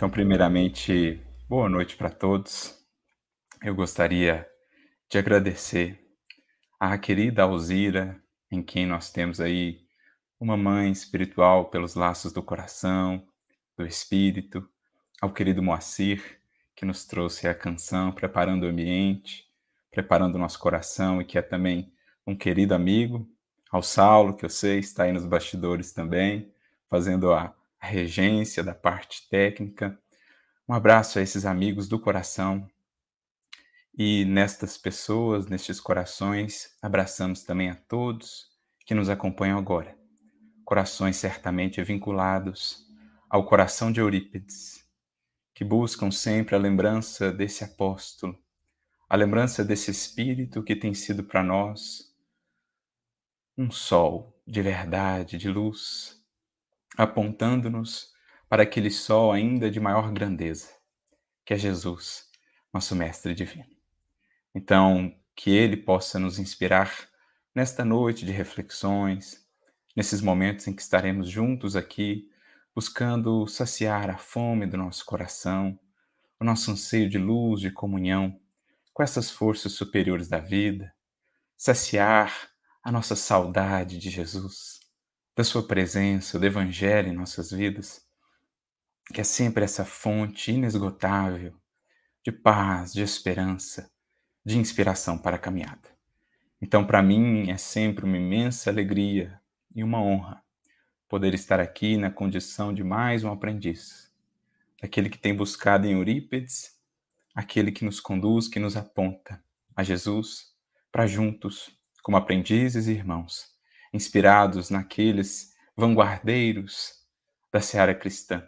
Então, primeiramente, boa noite para todos. Eu gostaria de agradecer à querida Alzira, em quem nós temos aí uma mãe espiritual pelos laços do coração, do espírito, ao querido Moacir, que nos trouxe a canção, preparando o ambiente, preparando o nosso coração e que é também um querido amigo, ao Saulo, que eu sei está aí nos bastidores também, fazendo a a regência da parte técnica. Um abraço a esses amigos do coração. E nestas pessoas, nestes corações, abraçamos também a todos que nos acompanham agora. Corações certamente vinculados ao coração de Eurípides, que buscam sempre a lembrança desse apóstolo, a lembrança desse espírito que tem sido para nós um sol de verdade, de luz, apontando-nos para aquele sol ainda de maior grandeza, que é Jesus, nosso Mestre Divino. Então, que Ele possa nos inspirar nesta noite de reflexões, nesses momentos em que estaremos juntos aqui, buscando saciar a fome do nosso coração, o nosso anseio de luz, de comunhão com essas forças superiores da vida, saciar a nossa saudade de Jesus da Sua presença, do Evangelho em nossas vidas, que é sempre essa fonte inesgotável de paz, de esperança, de inspiração para a caminhada. Então, para mim, é sempre uma imensa alegria e uma honra poder estar aqui na condição de mais um aprendiz, aquele que tem buscado em Eurípides, aquele que nos conduz, que nos aponta a Jesus, para juntos, como aprendizes e irmãos, inspirados naqueles vanguardeiros da seara cristã,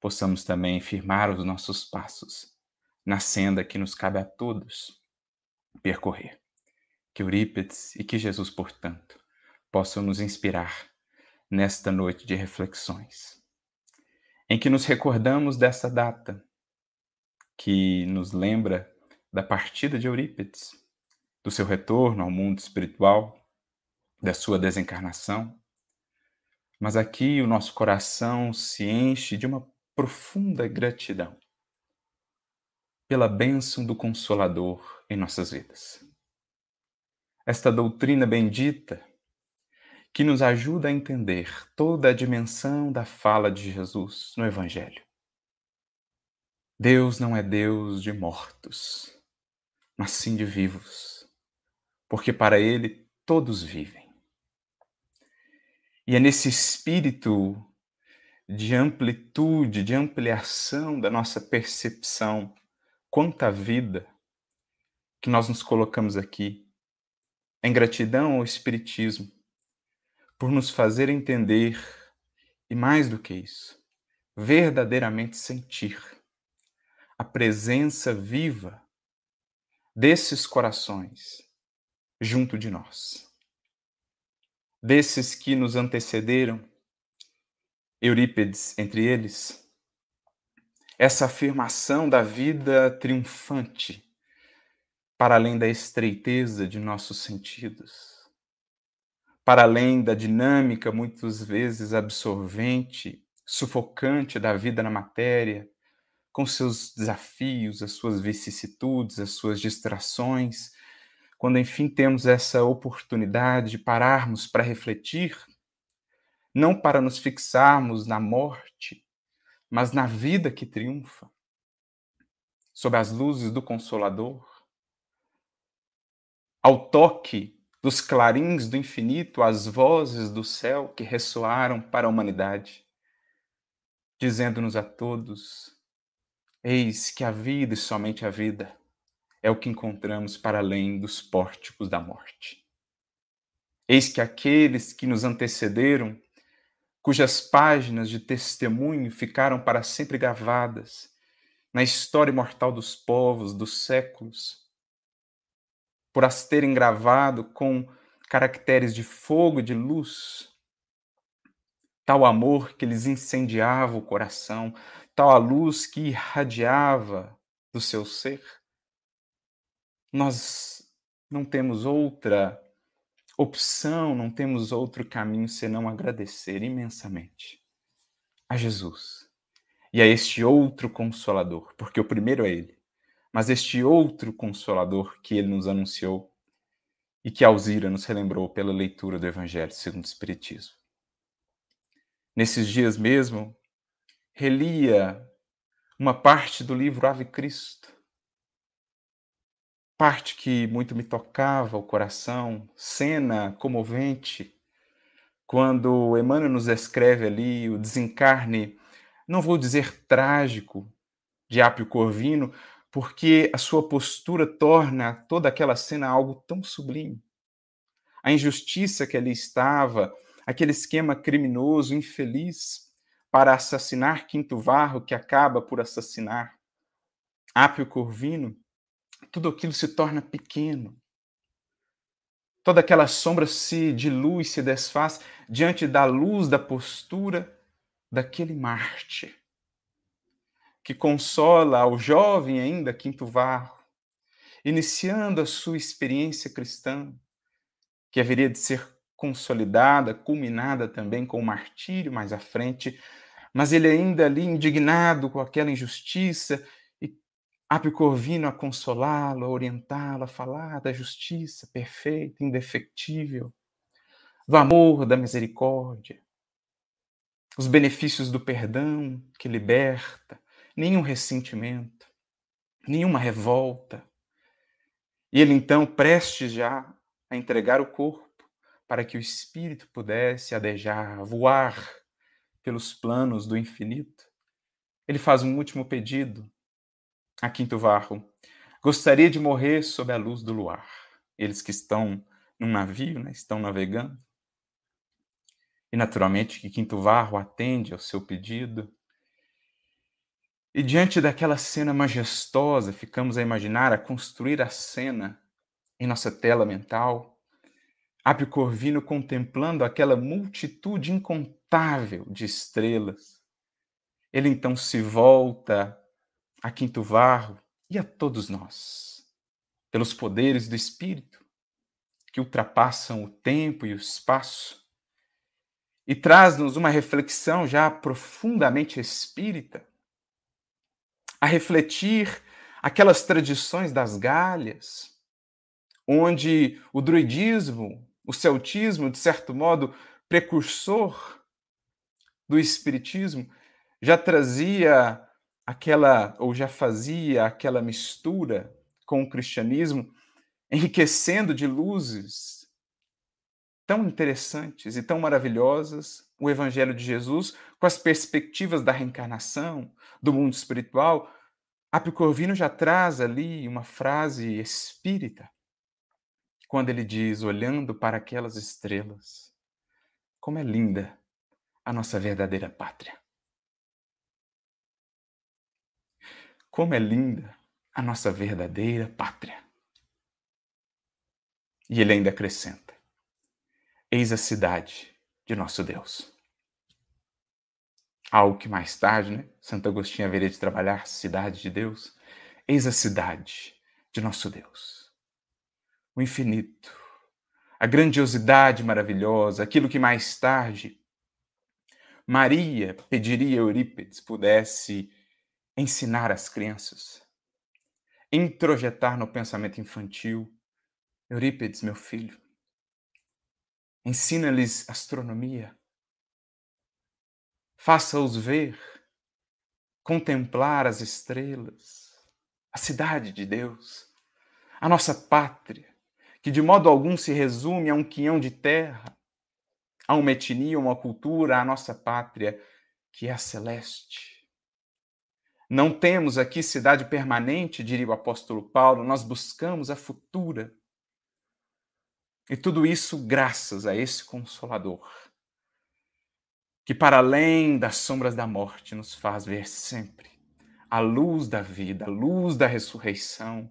possamos também firmar os nossos passos na senda que nos cabe a todos percorrer. Que Eurípides e que Jesus, portanto, possam nos inspirar nesta noite de reflexões, em que nos recordamos dessa data que nos lembra da partida de Eurípides, do seu retorno ao mundo espiritual da sua desencarnação. Mas aqui o nosso coração se enche de uma profunda gratidão pela bênção do Consolador em nossas vidas. Esta doutrina bendita que nos ajuda a entender toda a dimensão da fala de Jesus no Evangelho. Deus não é Deus de mortos, mas sim de vivos, porque para Ele todos vivem. E é nesse espírito de amplitude, de ampliação da nossa percepção quanto à vida que nós nos colocamos aqui, em gratidão ao Espiritismo, por nos fazer entender, e mais do que isso, verdadeiramente sentir a presença viva desses corações junto de nós desses que nos antecederam, Eurípides entre eles, essa afirmação da vida triunfante para além da estreiteza de nossos sentidos, para além da dinâmica muitas vezes absorvente, sufocante da vida na matéria, com seus desafios, as suas vicissitudes, as suas distrações, quando enfim temos essa oportunidade de pararmos para refletir, não para nos fixarmos na morte, mas na vida que triunfa, sob as luzes do Consolador, ao toque dos clarins do infinito, as vozes do céu que ressoaram para a humanidade, dizendo-nos a todos: Eis que a vida e somente a vida é o que encontramos para além dos pórticos da morte. Eis que aqueles que nos antecederam, cujas páginas de testemunho ficaram para sempre gravadas na história imortal dos povos, dos séculos, por as terem gravado com caracteres de fogo e de luz, tal amor que lhes incendiava o coração, tal a luz que irradiava do seu ser, nós não temos outra opção, não temos outro caminho senão agradecer imensamente a Jesus E a este outro consolador, porque o primeiro é ele, mas este outro consolador que ele nos anunciou e que Alzira nos relembrou pela leitura do Evangelho segundo o Espiritismo. Nesses dias mesmo, relia uma parte do livro Ave Cristo, parte que muito me tocava o coração, cena comovente, quando Emmanuel nos escreve ali o desencarne, não vou dizer trágico, de Apio Corvino, porque a sua postura torna toda aquela cena algo tão sublime. A injustiça que ali estava, aquele esquema criminoso, infeliz, para assassinar Quinto Varro, que acaba por assassinar Apio Corvino, tudo aquilo se torna pequeno. Toda aquela sombra se dilui, se desfaz diante da luz da postura daquele Marte, que consola ao jovem ainda Quinto Varro, iniciando a sua experiência cristã, que haveria de ser consolidada, culminada também com o martírio mais à frente, mas ele ainda ali indignado com aquela injustiça e Apicorvino a consolá-lo, a orientá-lo, a falar da justiça perfeita, indefectível, do amor, da misericórdia, os benefícios do perdão que liberta, nenhum ressentimento, nenhuma revolta. E ele então, prestes já a entregar o corpo para que o espírito pudesse adejar, voar pelos planos do infinito, ele faz um último pedido a Quinto Varro. Gostaria de morrer sob a luz do luar. Eles que estão num navio, né, estão navegando. E naturalmente que Quinto Varro atende ao seu pedido. E diante daquela cena majestosa, ficamos a imaginar, a construir a cena em nossa tela mental Apio Corvino contemplando aquela multitude incontável de estrelas. Ele então se volta a Quinto Varro e a todos nós, pelos poderes do Espírito, que ultrapassam o tempo e o espaço, e traz-nos uma reflexão já profundamente espírita, a refletir aquelas tradições das galhas, onde o druidismo o celtismo, de certo modo, precursor do espiritismo, já trazia aquela, ou já fazia aquela mistura com o cristianismo, enriquecendo de luzes tão interessantes e tão maravilhosas o Evangelho de Jesus com as perspectivas da reencarnação, do mundo espiritual. Apicorvino já traz ali uma frase espírita quando ele diz, olhando para aquelas estrelas, como é linda a nossa verdadeira pátria. Como é linda a nossa verdadeira pátria. E ele ainda acrescenta: Eis a cidade de nosso Deus. Algo que mais tarde, né, Santo Agostinho haveria de trabalhar, cidade de Deus. Eis a cidade de nosso Deus o infinito, a grandiosidade maravilhosa, aquilo que mais tarde Maria pediria a Eurípides pudesse ensinar às crianças, introjetar no pensamento infantil. Eurípides, meu filho, ensina-lhes astronomia, faça-os ver, contemplar as estrelas, a cidade de Deus, a nossa pátria, que de modo algum se resume a um quinhão de terra, a uma etnia, uma cultura, a nossa pátria, que é a celeste. Não temos aqui cidade permanente, diria o apóstolo Paulo, nós buscamos a futura. E tudo isso graças a esse Consolador, que para além das sombras da morte nos faz ver sempre a luz da vida, a luz da ressurreição,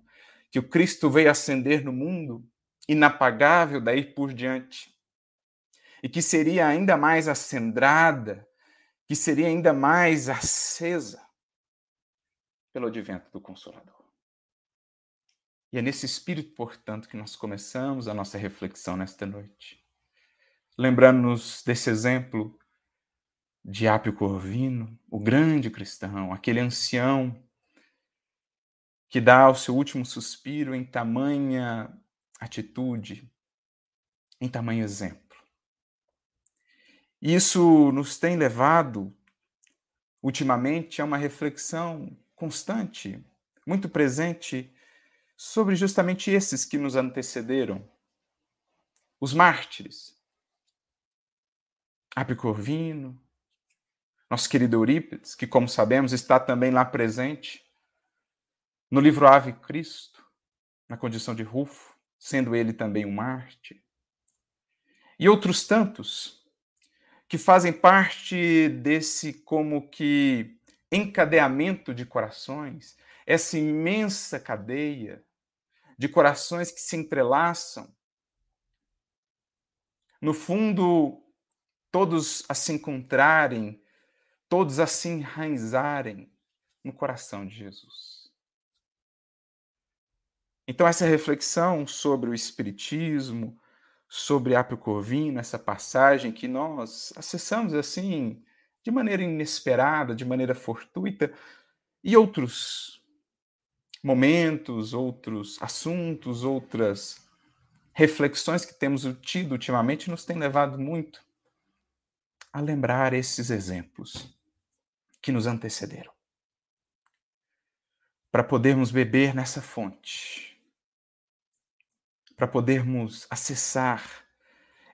que o Cristo veio acender no mundo inapagável daí por diante, e que seria ainda mais acendrada, que seria ainda mais acesa pelo advento do Consolador. E é nesse espírito, portanto, que nós começamos a nossa reflexão nesta noite. Lembrando-nos desse exemplo de Apio Corvino, o grande cristão, aquele ancião que dá o seu último suspiro em tamanha atitude, em tamanho exemplo. Isso nos tem levado, ultimamente, a uma reflexão constante, muito presente, sobre justamente esses que nos antecederam, os mártires. Apicorvino, nosso querido Eurípides, que, como sabemos, está também lá presente no livro Ave Cristo, na condição de Rufo, sendo ele também um mártir. E outros tantos que fazem parte desse como que encadeamento de corações, essa imensa cadeia de corações que se entrelaçam. No fundo, todos a se encontrarem, todos a se enraizarem no coração de Jesus. Então, essa reflexão sobre o Espiritismo, sobre Apio Corvino, essa passagem que nós acessamos assim, de maneira inesperada, de maneira fortuita, e outros momentos, outros assuntos, outras reflexões que temos tido ultimamente nos têm levado muito a lembrar esses exemplos que nos antecederam. Para podermos beber nessa fonte para podermos acessar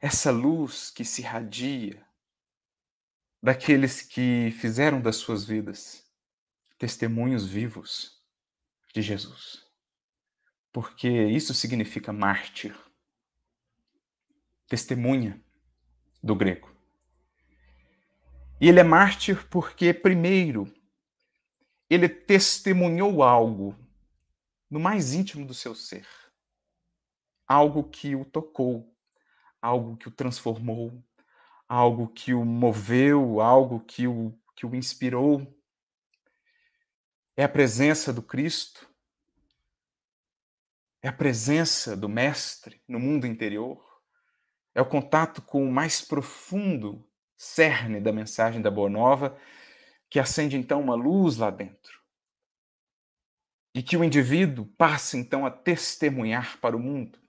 essa luz que se irradia daqueles que fizeram das suas vidas testemunhos vivos de Jesus. Porque isso significa mártir, testemunha do grego. E ele é mártir porque, primeiro, ele testemunhou algo no mais íntimo do seu ser algo que o tocou, algo que o transformou, algo que o moveu, algo que o, que o inspirou. É a presença do Cristo, é a presença do Mestre no mundo interior, é o contato com o mais profundo cerne da mensagem da Boa Nova, que acende então uma luz lá dentro. E que o indivíduo passa então a testemunhar para o mundo.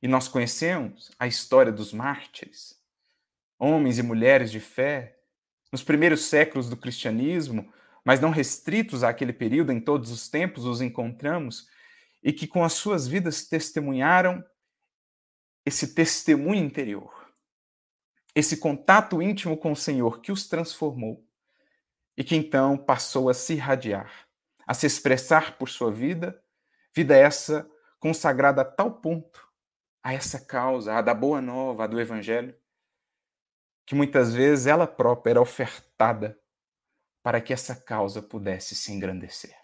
E nós conhecemos a história dos mártires, homens e mulheres de fé, nos primeiros séculos do cristianismo, mas não restritos àquele período, em todos os tempos os encontramos, e que com as suas vidas testemunharam esse testemunho interior, esse contato íntimo com o Senhor que os transformou e que então passou a se irradiar, a se expressar por sua vida, vida essa consagrada a tal ponto a essa causa, a da boa nova, a do evangelho, que muitas vezes ela própria era ofertada para que essa causa pudesse se engrandecer.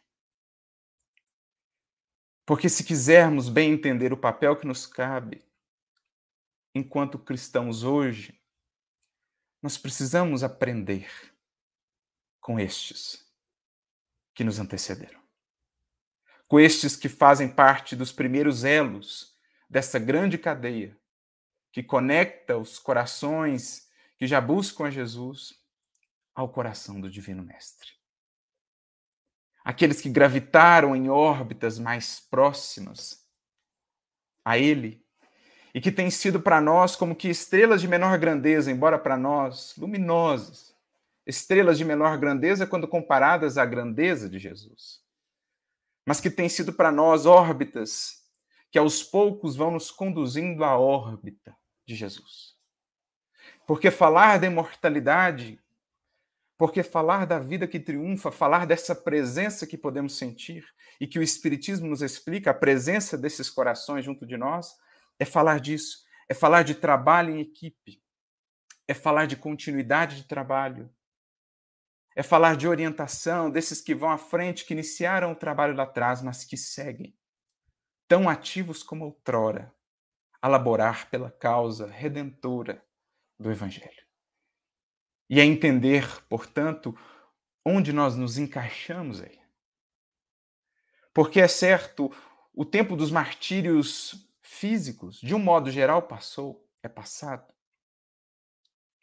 Porque se quisermos bem entender o papel que nos cabe enquanto cristãos hoje, nós precisamos aprender com estes que nos antecederam. Com estes que fazem parte dos primeiros elos dessa grande cadeia que conecta os corações que já buscam a Jesus ao coração do Divino Mestre. Aqueles que gravitaram em órbitas mais próximas a Ele e que têm sido para nós como que estrelas de menor grandeza, embora para nós luminosas, estrelas de menor grandeza quando comparadas à grandeza de Jesus, mas que têm sido para nós órbitas que aos poucos vão nos conduzindo à órbita de Jesus. Porque falar da imortalidade, porque falar da vida que triunfa, falar dessa presença que podemos sentir e que o Espiritismo nos explica, a presença desses corações junto de nós, é falar disso, é falar de trabalho em equipe, é falar de continuidade de trabalho, é falar de orientação desses que vão à frente, que iniciaram o trabalho lá atrás, mas que seguem. Tão ativos como outrora, a laborar pela causa redentora do Evangelho. E a entender, portanto, onde nós nos encaixamos aí. Porque é certo, o tempo dos martírios físicos, de um modo geral, passou, é passado.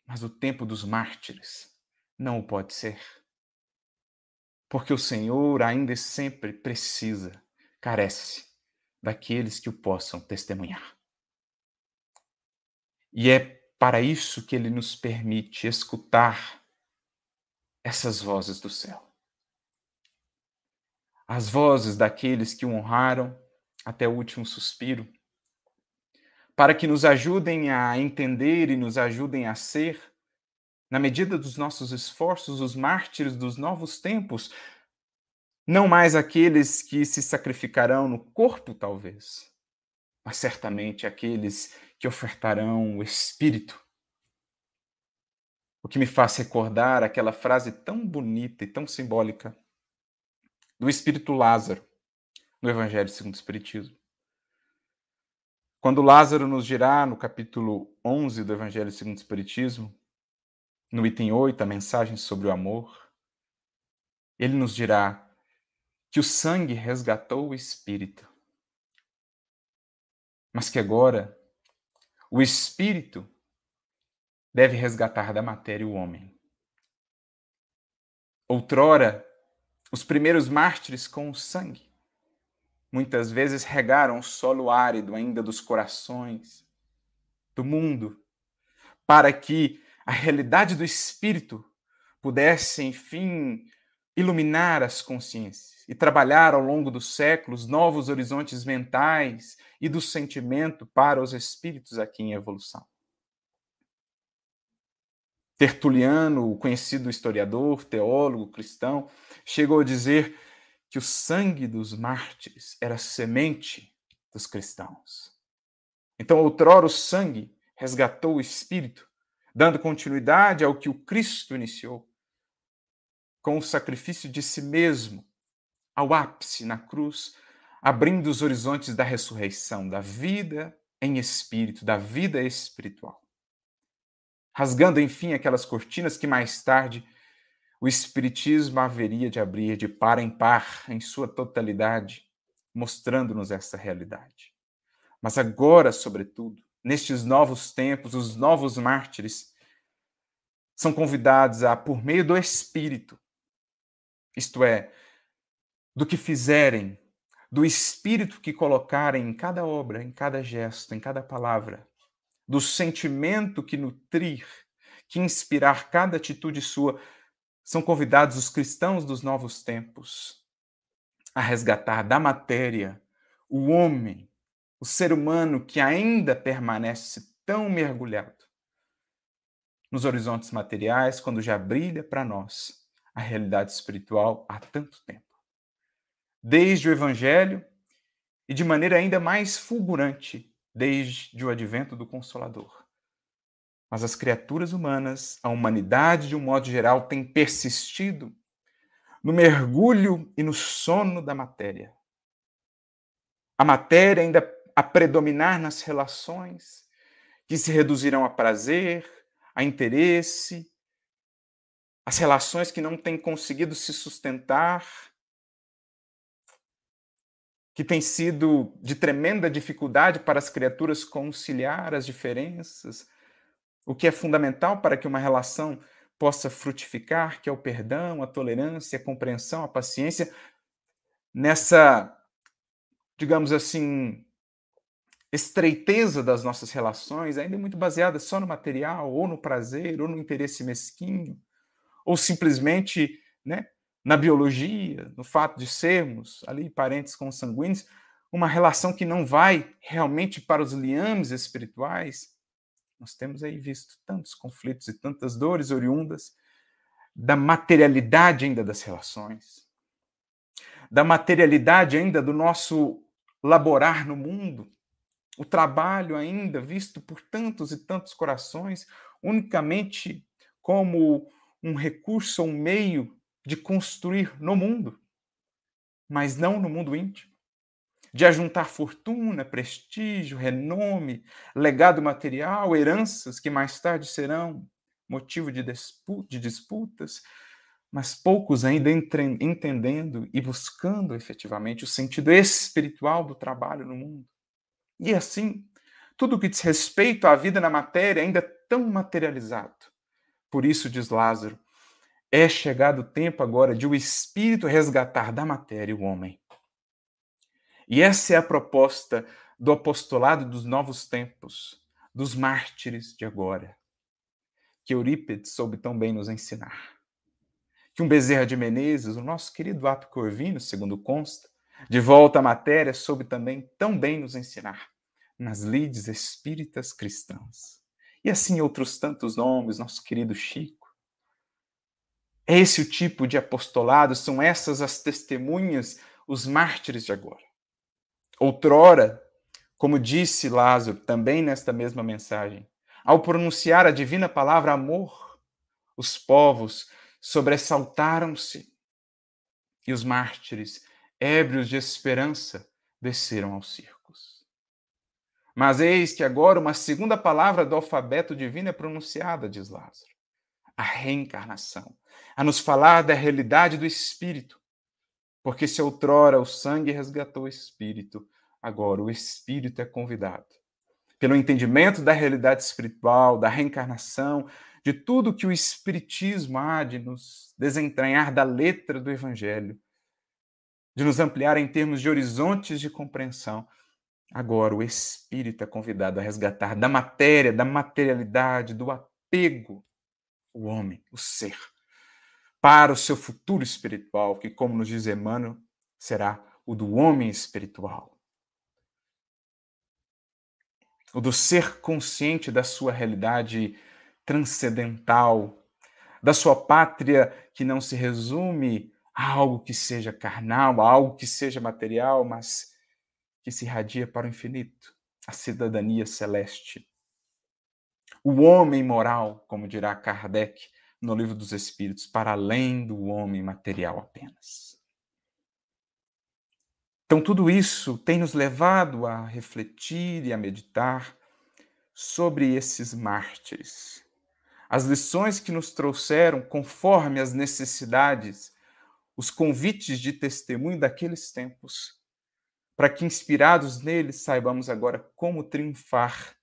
Mas o tempo dos mártires não o pode ser. Porque o Senhor ainda sempre precisa, carece daqueles que o possam testemunhar. E é para isso que ele nos permite escutar essas vozes do céu. As vozes daqueles que o honraram até o último suspiro, para que nos ajudem a entender e nos ajudem a ser, na medida dos nossos esforços, os mártires dos novos tempos, não mais aqueles que se sacrificarão no corpo, talvez, mas certamente aqueles que ofertarão o Espírito. O que me faz recordar aquela frase tão bonita e tão simbólica do Espírito Lázaro, no Evangelho segundo o Espiritismo. Quando Lázaro nos dirá, no capítulo 11 do Evangelho segundo o Espiritismo, no item 8, a mensagem sobre o amor, ele nos dirá que o sangue resgatou o espírito, mas que agora o espírito deve resgatar da matéria o homem. Outrora, os primeiros mártires com o sangue muitas vezes regaram o solo árido ainda dos corações, do mundo, para que a realidade do espírito pudesse, enfim, iluminar as consciências e trabalhar ao longo dos séculos novos horizontes mentais e do sentimento para os espíritos aqui em evolução. Tertuliano, o conhecido historiador, teólogo cristão, chegou a dizer que o sangue dos mártires era semente dos cristãos. Então, outrora, o sangue resgatou o espírito, dando continuidade ao que o Cristo iniciou com o sacrifício de si mesmo ao ápice na cruz, abrindo os horizontes da ressurreição, da vida em espírito, da vida espiritual. Rasgando, enfim, aquelas cortinas que mais tarde o Espiritismo haveria de abrir de par em par, em sua totalidade, mostrando-nos essa realidade. Mas agora, sobretudo, nestes novos tempos, os novos mártires são convidados a, por meio do Espírito, isto é, do que fizerem, do espírito que colocarem em cada obra, em cada gesto, em cada palavra, do sentimento que nutrir, que inspirar cada atitude sua, são convidados os cristãos dos novos tempos a resgatar da matéria o homem, o ser humano que ainda permanece tão mergulhado nos horizontes materiais, quando já brilha para nós a realidade espiritual há tanto tempo. Desde o Evangelho e de maneira ainda mais fulgurante desde o advento do Consolador. Mas as criaturas humanas, a humanidade de um modo geral, tem persistido no mergulho e no sono da matéria. A matéria ainda a predominar nas relações, que se reduzirão a prazer, a interesse, as relações que não têm conseguido se sustentar, que tem sido de tremenda dificuldade para as criaturas conciliar as diferenças, o que é fundamental para que uma relação possa frutificar, que é o perdão, a tolerância, a compreensão, a paciência, nessa, digamos assim, estreiteza das nossas relações, ainda muito baseada só no material, ou no prazer, ou no interesse mesquinho, ou simplesmente né, na biologia, no fato de sermos ali parentes consanguíneos, uma relação que não vai realmente para os liames espirituais. Nós temos aí visto tantos conflitos e tantas dores oriundas da materialidade ainda das relações, da materialidade ainda do nosso laborar no mundo, o trabalho ainda visto por tantos e tantos corações unicamente como um recurso, um meio de construir no mundo, mas não no mundo íntimo, de ajuntar fortuna, prestígio, renome, legado material, heranças que mais tarde serão motivo de, de disputas, mas poucos ainda entendendo e buscando efetivamente o sentido espiritual do trabalho no mundo. E assim, tudo que diz respeito à vida na matéria ainda é tão materializado por isso, diz Lázaro, É chegado o tempo agora de o Espírito resgatar da matéria o homem. E essa é a proposta do apostolado dos novos tempos, dos mártires de agora, que Eurípides soube tão bem nos ensinar. Que um Bezerra de Menezes, o nosso querido Ato Corvino, segundo consta, de volta à matéria, soube também tão bem nos ensinar nas lides espíritas cristãs. E assim outros tantos nomes, nosso querido Chico. É esse o tipo de apostolado, são essas as testemunhas, os mártires de agora. Outrora, como disse Lázaro também nesta mesma mensagem, ao pronunciar a divina palavra amor, os povos sobressaltaram-se e os mártires, ébrios de esperança, desceram aos circos. Mas eis que agora uma segunda palavra do alfabeto divino é pronunciada, diz Lázaro. A reencarnação, a nos falar da realidade do espírito. Porque se outrora o sangue resgatou o espírito, agora o espírito é convidado. Pelo entendimento da realidade espiritual, da reencarnação, de tudo que o espiritismo há de nos desentranhar da letra do evangelho, de nos ampliar em termos de horizontes de compreensão. Agora, o espírito é convidado a resgatar da matéria, da materialidade, do apego, o homem, o ser, para o seu futuro espiritual, que, como nos diz Emmanuel, será o do homem espiritual. O do ser consciente da sua realidade transcendental, da sua pátria que não se resume a algo que seja carnal, a algo que seja material, mas que se irradia para o infinito, a cidadania celeste. O homem moral, como dirá Kardec no Livro dos Espíritos, para além do homem material apenas. Então, tudo isso tem nos levado a refletir e a meditar sobre esses mártires. As lições que nos trouxeram conforme as necessidades, os convites de testemunho daqueles tempos, para que, inspirados neles, saibamos agora como triunfar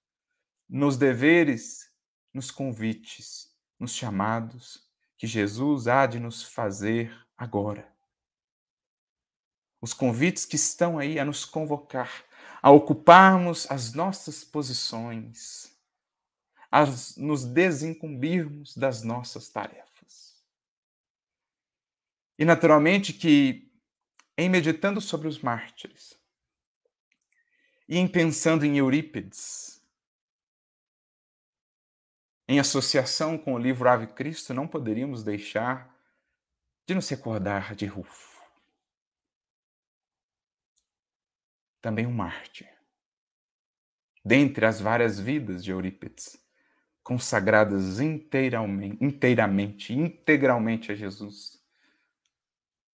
nos deveres, nos convites, nos chamados que Jesus há de nos fazer agora os convites que estão aí a nos convocar, a ocuparmos as nossas posições, a nos desincumbirmos das nossas tarefas. E naturalmente que, em meditando sobre os mártires, e em pensando em Eurípides, em associação com o livro Ave Cristo, não poderíamos deixar de nos recordar de Rufo. também um mártir. Dentre as várias vidas de Eurípides, consagradas inteiramente, inteiramente, integralmente a Jesus,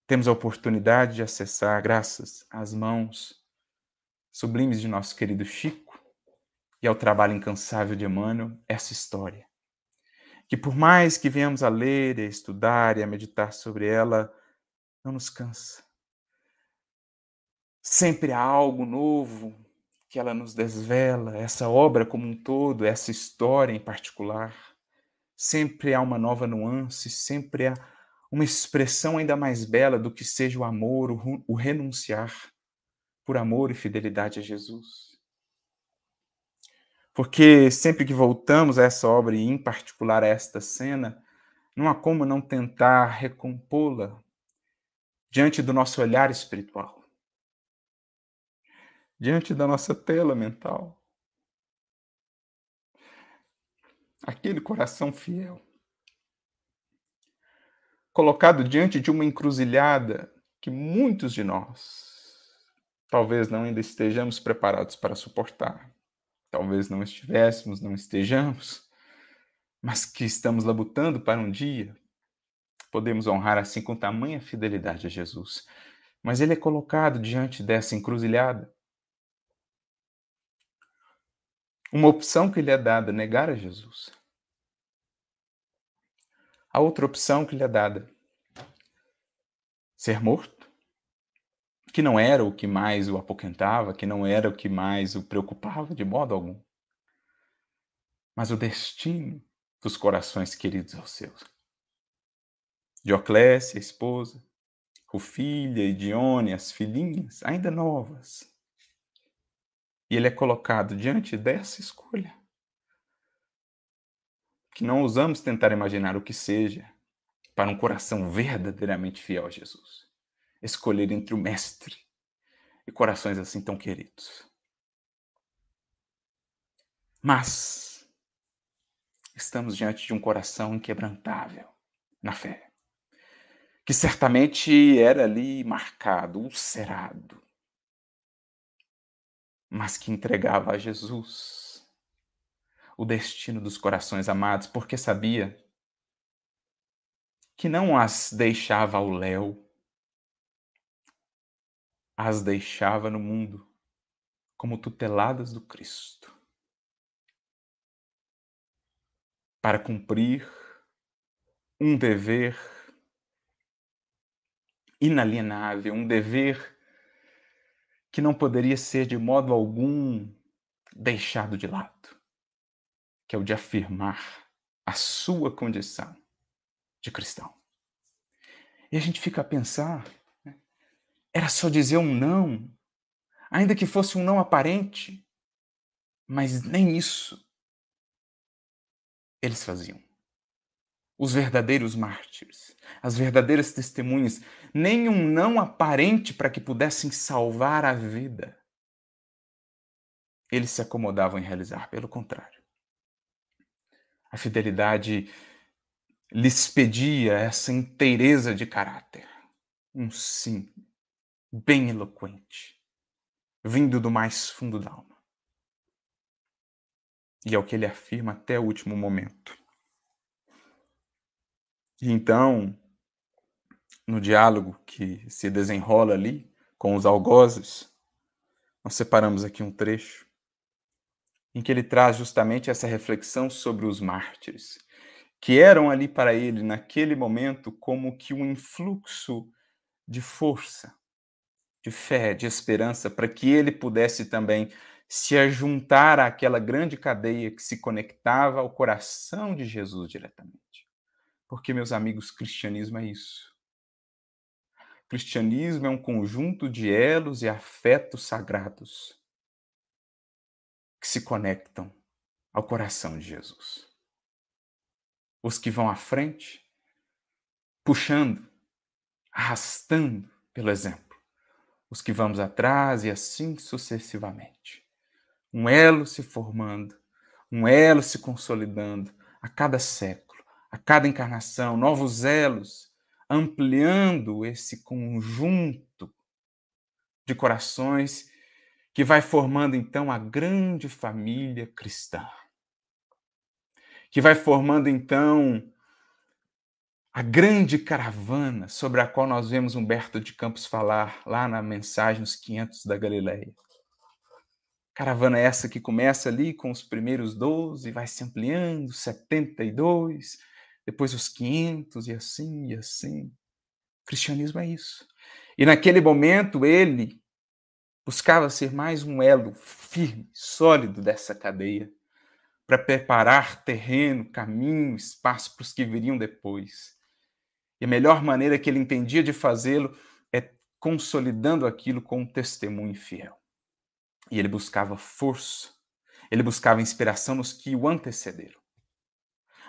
temos a oportunidade de acessar, graças às mãos sublimes de nosso querido Chico e ao trabalho incansável de Emmanuel, essa história. Que por mais que venhamos a ler, a estudar e a meditar sobre ela, não nos cansa Sempre há algo novo que ela nos desvela, essa obra como um todo, essa história em particular. Sempre há uma nova nuance, sempre há uma expressão ainda mais bela do que seja o amor, o, renunciar por amor e fidelidade a Jesus. Porque sempre que voltamos a essa obra, e em particular a esta cena, não há como não tentar recompô-la diante do nosso olhar espiritual diante da nossa tela mental. Aquele coração fiel, colocado diante de uma encruzilhada que muitos de nós talvez não ainda estejamos preparados para suportar. Talvez não estivéssemos, não estejamos, mas que estamos labutando para um dia podemos honrar assim com tamanha fidelidade a Jesus. Mas ele é colocado diante dessa encruzilhada uma opção que lhe é dada, negar a Jesus. A outra opção que lhe é dada, ser morto, que não era o que mais o apoquentava, que não era o que mais o preocupava de modo algum, mas o destino dos corações queridos aos seus. Dioclésia, a esposa, Rufilha e Dione, as filhinhas, ainda novas. E ele é colocado diante dessa escolha. Que não ousamos tentar imaginar o que seja para um coração verdadeiramente fiel a Jesus. Escolher entre o Mestre e corações assim tão queridos. Mas estamos diante de um coração inquebrantável na fé, que certamente era ali marcado, ulcerado, mas que entregava a Jesus o destino dos corações amados, porque sabia que não as deixava ao léu, as deixava no mundo como tuteladas do Cristo. para cumprir um dever inalienável, um dever que não poderia ser de modo algum deixado de lado, que é o de afirmar a sua condição de cristão. E a gente fica a pensar? Era só dizer um não, ainda que fosse um não aparente, mas nem isso eles faziam. Os verdadeiros mártires, as verdadeiras testemunhas, nem um não aparente para que pudessem salvar a vida. Eles se acomodavam em realizar, pelo contrário. A fidelidade lhes pedia essa inteireza de caráter, um sim bem eloquente, vindo do mais fundo da alma. E é o que ele afirma até o último momento. E então, no diálogo que se desenrola ali com os algozes, nós separamos aqui um trecho em que ele traz justamente essa reflexão sobre os mártires, que eram ali para ele, naquele momento, como que um influxo de força, de fé, de esperança, para que ele pudesse também se ajuntar àquela grande cadeia que se conectava ao coração de Jesus diretamente. Porque, meus amigos, cristianismo é isso. Cristianismo é um conjunto de elos e afetos sagrados que se conectam ao coração de Jesus. Os que vão à frente, puxando, arrastando pelo exemplo. Os que vamos atrás e assim sucessivamente um elo se formando, um elo se consolidando a cada século, a cada encarnação, novos elos, ampliando esse conjunto de corações que vai formando então a grande família cristã. Que vai formando então a grande caravana sobre a qual nós vemos Humberto de Campos falar lá na mensagem Os 500 da Galileia. Caravana essa que começa ali com os primeiros 12, vai se ampliando, 72, depois os 500 e assim e assim. O cristianismo é isso. E naquele momento ele buscava ser mais um elo firme, sólido dessa cadeia, para preparar terreno, caminho, espaço para os que viriam depois. E a melhor maneira que ele entendia de fazê-lo é consolidando aquilo com um testemunho fiel. E ele buscava força, ele buscava inspiração nos que o antecederam.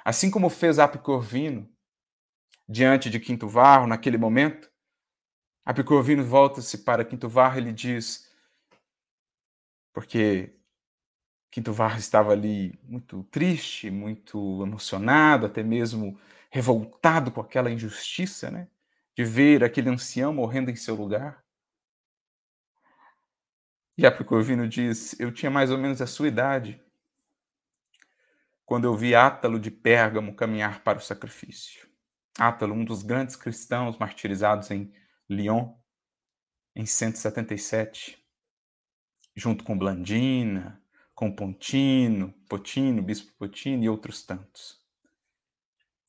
Assim como fez Apicorvino diante de Quinto Varro naquele momento, Apicorvino volta-se para Quinto Varro e ele diz, porque Quinto Varro estava ali muito triste, muito emocionado, até mesmo revoltado com aquela injustiça, né? De ver aquele ancião morrendo em seu lugar. E a Picovino diz: Eu tinha mais ou menos a sua idade quando eu vi Átalo de Pérgamo caminhar para o sacrifício. Átalo, um dos grandes cristãos martirizados em Lyon, em 177, junto com Blandina, com Pontino, Potino, Bispo Potino e outros tantos.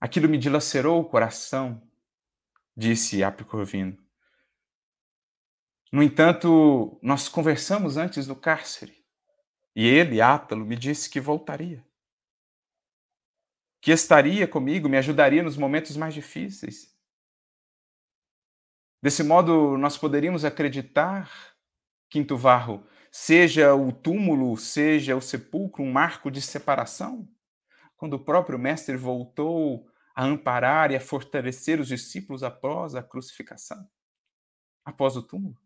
Aquilo me dilacerou o coração, disse Apicorvino. No entanto, nós conversamos antes do cárcere e ele, Átalo, me disse que voltaria. Que estaria comigo, me ajudaria nos momentos mais difíceis. Desse modo, nós poderíamos acreditar, quinto varro, seja o túmulo, seja o sepulcro um marco de separação? Quando o próprio Mestre voltou a amparar e a fortalecer os discípulos após a crucificação, após o túmulo.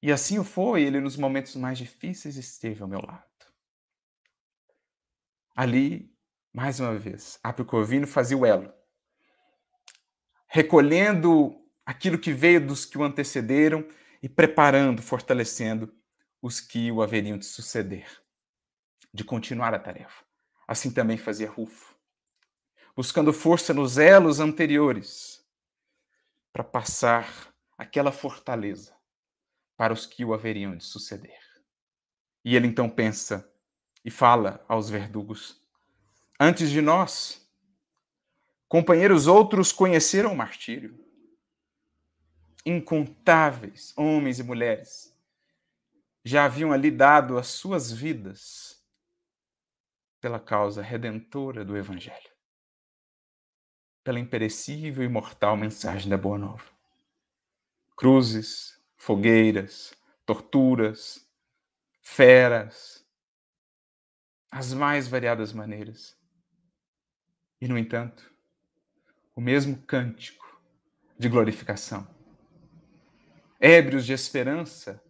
E assim o foi, ele nos momentos mais difíceis esteve ao meu lado. Ali, mais uma vez, Apio Corvino fazia o elo, recolhendo aquilo que veio dos que o antecederam e preparando, fortalecendo os que o haveriam de suceder, de continuar a tarefa. Assim também fazia Rufo, buscando força nos elos anteriores para passar aquela fortaleza para os que o haveriam de suceder. E ele então pensa e fala aos verdugos: Antes de nós, companheiros outros conheceram o martírio. Incontáveis homens e mulheres já haviam ali dado as suas vidas pela causa redentora do Evangelho, pela imperecível e imortal mensagem da Boa Nova. Cruzes, fogueiras, torturas, feras, as mais variadas maneiras. E, no entanto, o mesmo cântico de glorificação. Ébrios de esperança,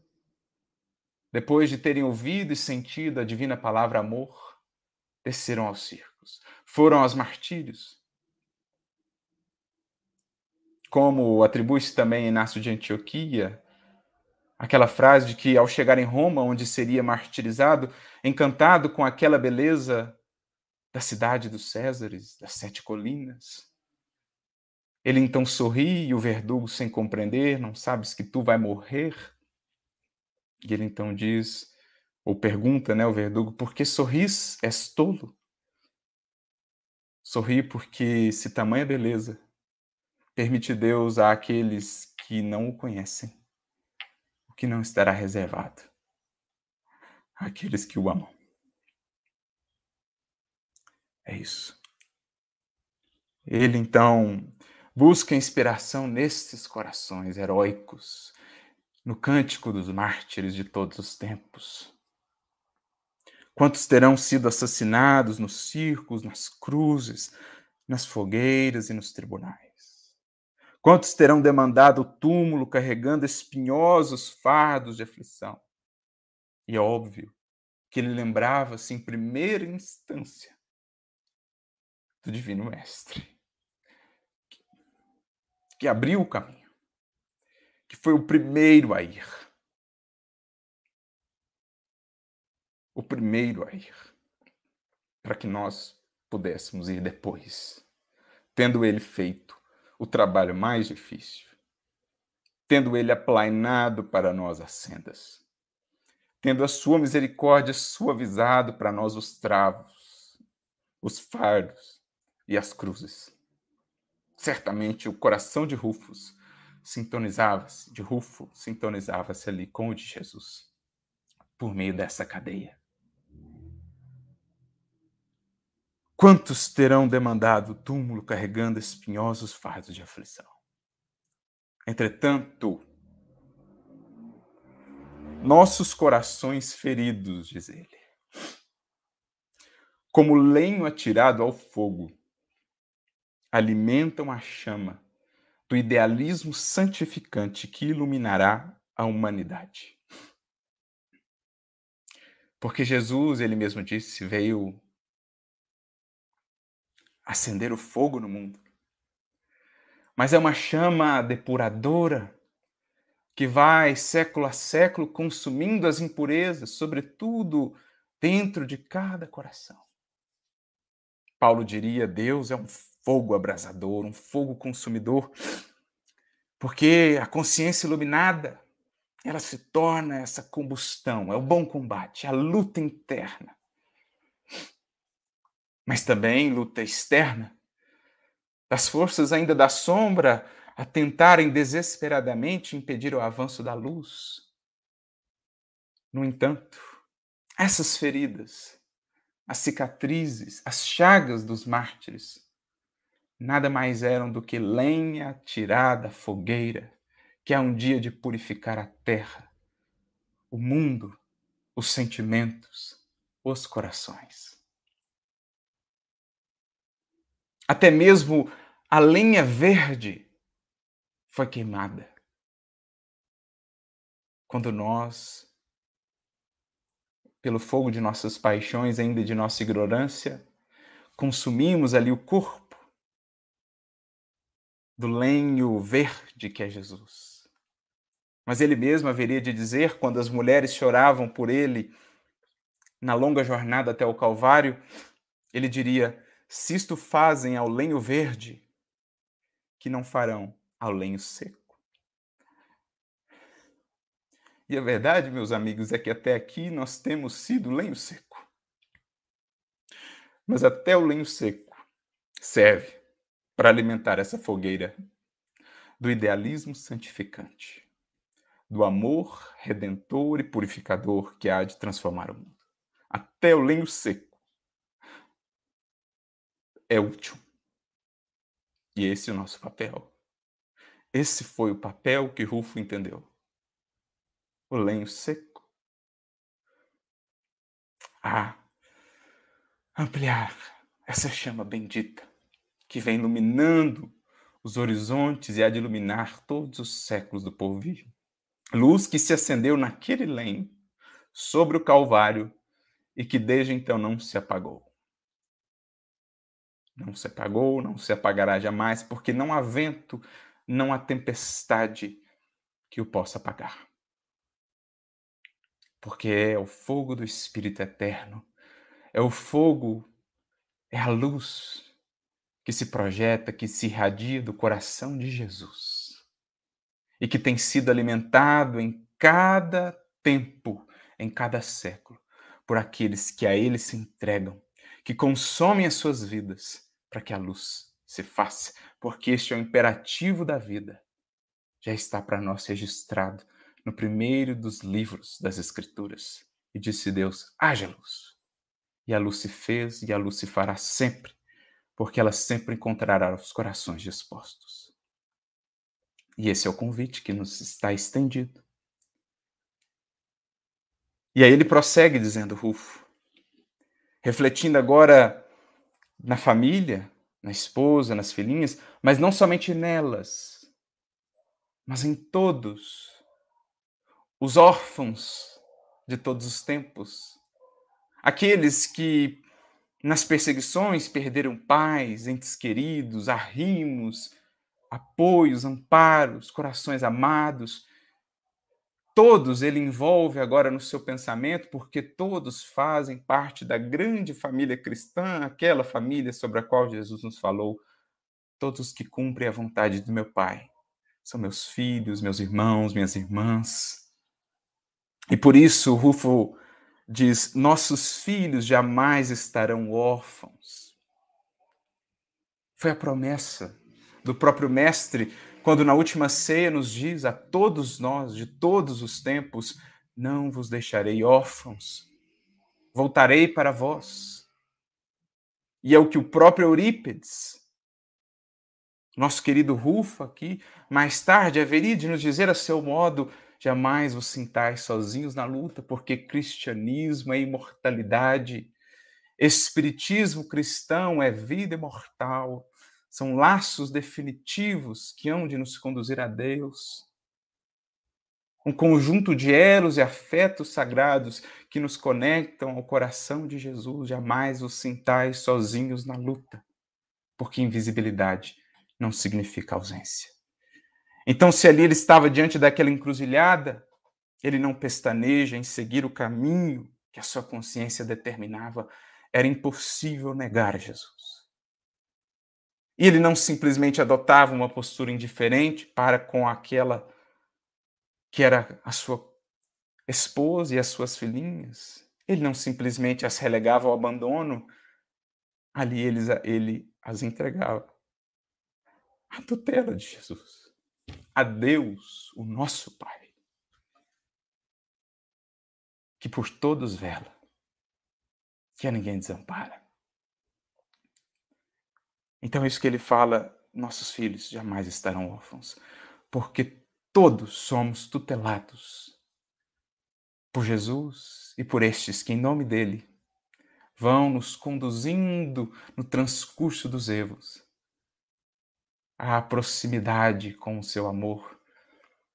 depois de terem ouvido e sentido a divina palavra amor, desceram aos circos, foram aos martírios. Como atribui-se também Inácio de Antioquia, Aquela frase de que ao chegar em Roma, onde seria martirizado, encantado com aquela beleza da cidade dos Césares, das sete colinas. Ele então sorri e o verdugo, sem compreender, não sabes que tu vai morrer? E ele então diz, ou pergunta, né, o verdugo, por que sorris? És tolo? Sorri porque se tamanha beleza permite Deus àqueles que não o conhecem o que não estará reservado àqueles que o amam. É isso. Ele então busca inspiração nesses corações heróicos, no cântico dos mártires de todos os tempos. Quantos terão sido assassinados nos circos, nas cruzes, nas fogueiras e nos tribunais? Quantos terão demandado o túmulo carregando espinhosos fardos de aflição? E é óbvio que ele lembrava-se em primeira instância do Divino Mestre, que abriu o caminho, que foi o primeiro a ir. O primeiro a ir, para que nós pudéssemos ir depois, tendo ele feito o trabalho mais difícil, tendo ele aplainado para nós as sendas, tendo a sua misericórdia suavizado para nós os travos, os fardos e as cruzes. Certamente o coração de Rufus sintonizava-se, de Rufo sintonizava-se ali com o de Jesus, por meio dessa cadeia. Quantos terão demandado o túmulo carregando espinhosos fardos de aflição? Entretanto, nossos corações feridos, diz ele, como lenho atirado ao fogo, alimentam a chama do idealismo santificante que iluminará a humanidade. Porque Jesus, ele mesmo disse, veio acender o fogo no mundo. Mas é uma chama depuradora que vai século a século consumindo as impurezas, sobretudo dentro de cada coração. Paulo diria: Deus é um fogo abrasador, um fogo consumidor, porque a consciência iluminada ela se torna essa combustão, é o bom combate, a luta interna mas também luta externa, das forças ainda da sombra a tentarem desesperadamente impedir o avanço da luz. No entanto, essas feridas, as cicatrizes, as chagas dos mártires, nada mais eram do que lenha tirada à fogueira, que há um dia de purificar a terra, o mundo, os sentimentos, os corações. Até mesmo a lenha verde foi queimada. Quando nós, pelo fogo de nossas paixões, ainda de nossa ignorância, consumimos ali o corpo do lenho verde que é Jesus. Mas ele mesmo haveria de dizer, quando as mulheres choravam por ele na longa jornada até o Calvário, ele diria: Se isto fazem ao lenho verde, que não farão ao lenho seco. E a verdade, meus amigos, é que até aqui nós temos sido lenho seco. Mas até o lenho seco serve para alimentar essa fogueira do idealismo santificante, do amor redentor e purificador que há de transformar o mundo. Até o lenho seco é útil. E esse é o nosso papel. Esse foi o papel que Rufo entendeu. O lenho seco. Ah, ampliar essa chama bendita que vem iluminando os horizontes e há de iluminar todos os séculos do porvir. Luz que se acendeu naquele lenho, sobre o Calvário, e que desde então não se apagou. Não se apagou, não se apagará jamais, porque não há vento, não há tempestade que o possa apagar. Porque é o fogo do Espírito eterno, é o fogo, é a luz que se projeta, que se irradia do coração de Jesus e que tem sido alimentado em cada tempo, em cada século, por aqueles que a Ele se entregam, que consomem as suas vidas para que a luz se faça, porque este é o imperativo da vida. Já está para nós registrado no primeiro dos livros das Escrituras. E disse Deus: haja luz. E a luz se fez e a luz se fará sempre porque ela sempre encontrará os corações dispostos. E esse é o convite que nos está estendido. E aí ele prossegue dizendo, Rufo, refletindo agora na família, na esposa, nas filhinhas, mas não somente nelas, mas em todos os órfãos de todos os tempos, aqueles que nas perseguições perderam pais, entes queridos, arrimos, apoios, amparos, corações amados. Todos ele envolve agora no seu pensamento, porque todos fazem parte da grande família cristã, aquela família sobre a qual Jesus nos falou. Todos que cumprem a vontade do meu Pai são meus filhos, meus irmãos, minhas irmãs. E por isso, Rufo diz: Nossos filhos jamais estarão órfãos. Foi a promessa do próprio Mestre, quando na última ceia nos diz a todos nós, de todos os tempos: Não vos deixarei órfãos, voltarei para vós. E é o que o próprio Eurípides, nosso querido Rufo aqui, mais tarde haveria de nos dizer a seu modo Jamais vos sintais sozinhos na luta, porque cristianismo é imortalidade, espiritismo cristão é vida imortal, são laços definitivos que hão de nos conduzir a Deus. Um conjunto de elos e afetos sagrados que nos conectam ao coração de Jesus. Jamais os sintais sozinhos na luta, porque invisibilidade não significa ausência. Então, se ali ele estava diante daquela encruzilhada, ele não pestaneja em seguir o caminho que a sua consciência determinava. Era impossível negar Jesus. E ele não simplesmente adotava uma postura indiferente para com aquela que era a sua esposa e as suas filhinhas. Ele não simplesmente as relegava ao abandono. Ali eles, ele as entregava à tutela de Jesus a Deus, o nosso Pai, que por todos vela, que a ninguém desampara. Então isso que ele fala: nossos filhos jamais estarão órfãos, porque todos somos tutelados por Jesus e por estes que, em nome dele, vão nos conduzindo no transcurso dos erros à proximidade com o seu amor,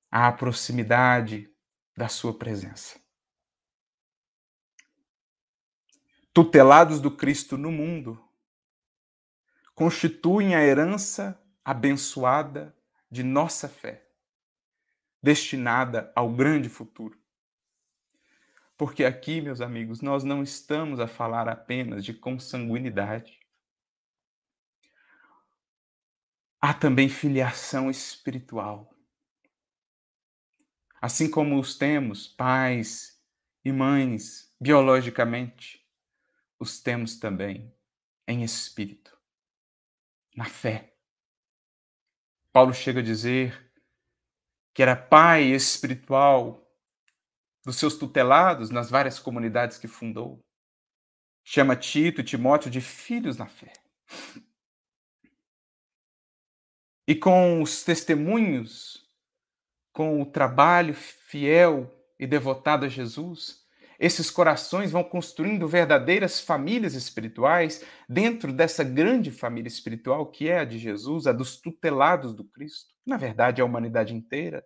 à proximidade da sua presença. Tutelados do Cristo no mundo, constituem a herança abençoada de nossa fé, destinada ao grande futuro. Porque aqui, meus amigos, nós não estamos a falar apenas de consanguinidade. Há também filiação espiritual. Assim como os temos pais e mães biologicamente, os temos também em espírito, na fé. Paulo chega a dizer que era pai espiritual dos seus tutelados nas várias comunidades que fundou. Chama Tito e Timóteo de filhos na fé. E com os testemunhos, com o trabalho fiel e devotado a Jesus, esses corações vão construindo verdadeiras famílias espirituais dentro dessa grande família espiritual que é a de Jesus, a dos tutelados do Cristo. Na verdade, a humanidade inteira.